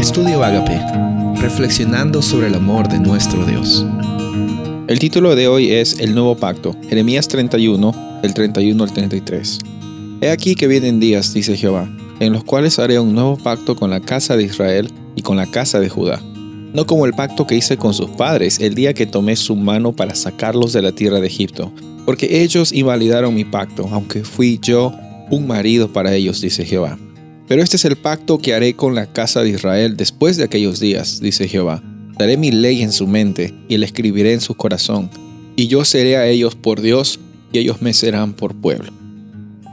Estudio Agape, reflexionando sobre el amor de nuestro Dios. El título de hoy es El Nuevo Pacto, Jeremías 31, del 31 al 33. He aquí que vienen días, dice Jehová, en los cuales haré un nuevo pacto con la casa de Israel y con la casa de Judá. No como el pacto que hice con sus padres el día que tomé su mano para sacarlos de la tierra de Egipto, porque ellos invalidaron mi pacto, aunque fui yo un marido para ellos, dice Jehová. Pero este es el pacto que haré con la casa de Israel después de aquellos días, dice Jehová. Daré mi ley en su mente y la escribiré en su corazón, y yo seré a ellos por Dios y ellos me serán por pueblo.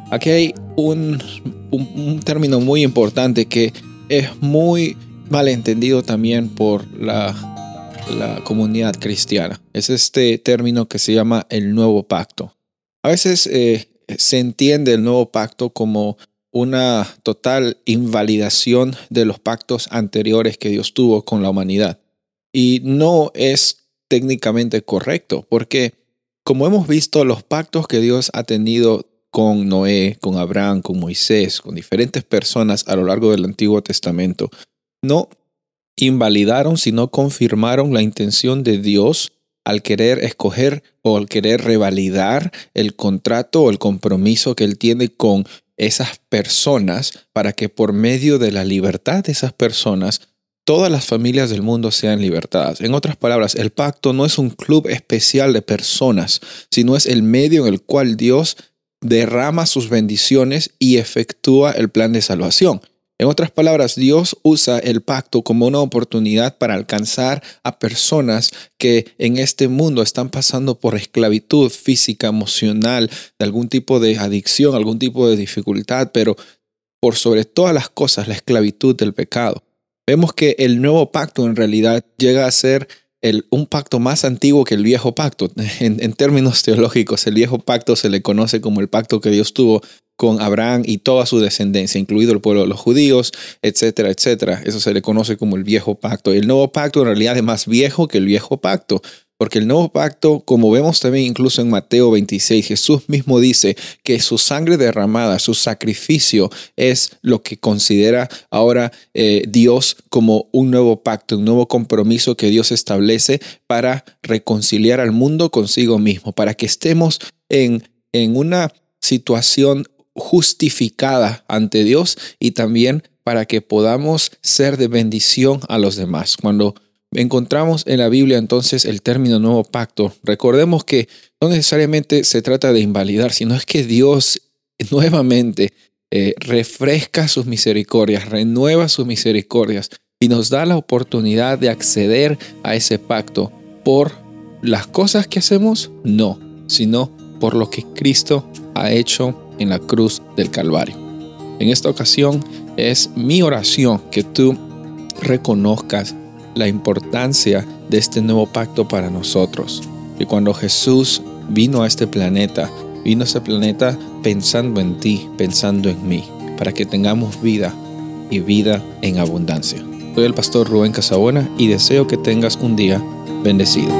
Aquí hay un, término muy importante que es muy malentendido también por la, comunidad cristiana. Es este término que se llama el nuevo pacto. A veces eh, se entiende el nuevo pacto como una total invalidación de los pactos anteriores que Dios tuvo con la humanidad. Y no es técnicamente correcto, porque como hemos visto, los pactos que Dios ha tenido con Noé, con Abraham, con Moisés, con diferentes personas a lo largo del Antiguo Testamento, no invalidaron, sino confirmaron la intención de Dios al querer escoger o al querer revalidar el contrato o el compromiso que él tiene con esas personas para que por medio de la libertad de esas personas todas las familias del mundo sean libertadas. En otras palabras, el pacto no es un club especial de personas, sino es el medio en el cual Dios derrama sus bendiciones y efectúa el plan de salvación. En otras palabras, Dios usa el pacto como una oportunidad para alcanzar a personas que en este mundo están pasando por esclavitud física, emocional, de algún tipo de adicción, algún tipo de dificultad, pero por sobre todas las cosas, la esclavitud del pecado. Vemos que el nuevo pacto en realidad llega a ser un pacto más antiguo que el viejo pacto. En, términos teológicos, el viejo pacto se le conoce como el pacto que Dios tuvo con Abraham y toda su descendencia, incluido el pueblo de los judíos, etcétera, etcétera. Eso se le conoce como el viejo pacto. El nuevo pacto en realidad es más viejo que el viejo pacto, porque el nuevo pacto, como vemos también incluso en Mateo 26, Jesús mismo dice que su sangre derramada, su sacrificio, es lo que considera ahora eh, Dios como un nuevo pacto, un nuevo compromiso que Dios establece para reconciliar al mundo consigo mismo, para que estemos en, en una situación justificada ante Dios y también para que podamos ser de bendición a los demás. Cuando encontramos en la Biblia entonces el término nuevo pacto, recordemos que no necesariamente se trata de invalidar, sino es que Dios nuevamente eh, refresca sus misericordias, renueva sus misericordias y nos da la oportunidad de acceder a ese pacto por las cosas que hacemos, no, sino por lo que Cristo ha hecho en la cruz del Calvario. En esta ocasión es mi oración que tú reconozcas la importancia de este nuevo pacto para nosotros. Y cuando Jesús vino a este planeta, vino a este planeta pensando en ti, pensando en mí, para que tengamos vida y vida en abundancia. Soy el pastor Rubén Casabona y deseo que tengas un día bendecido.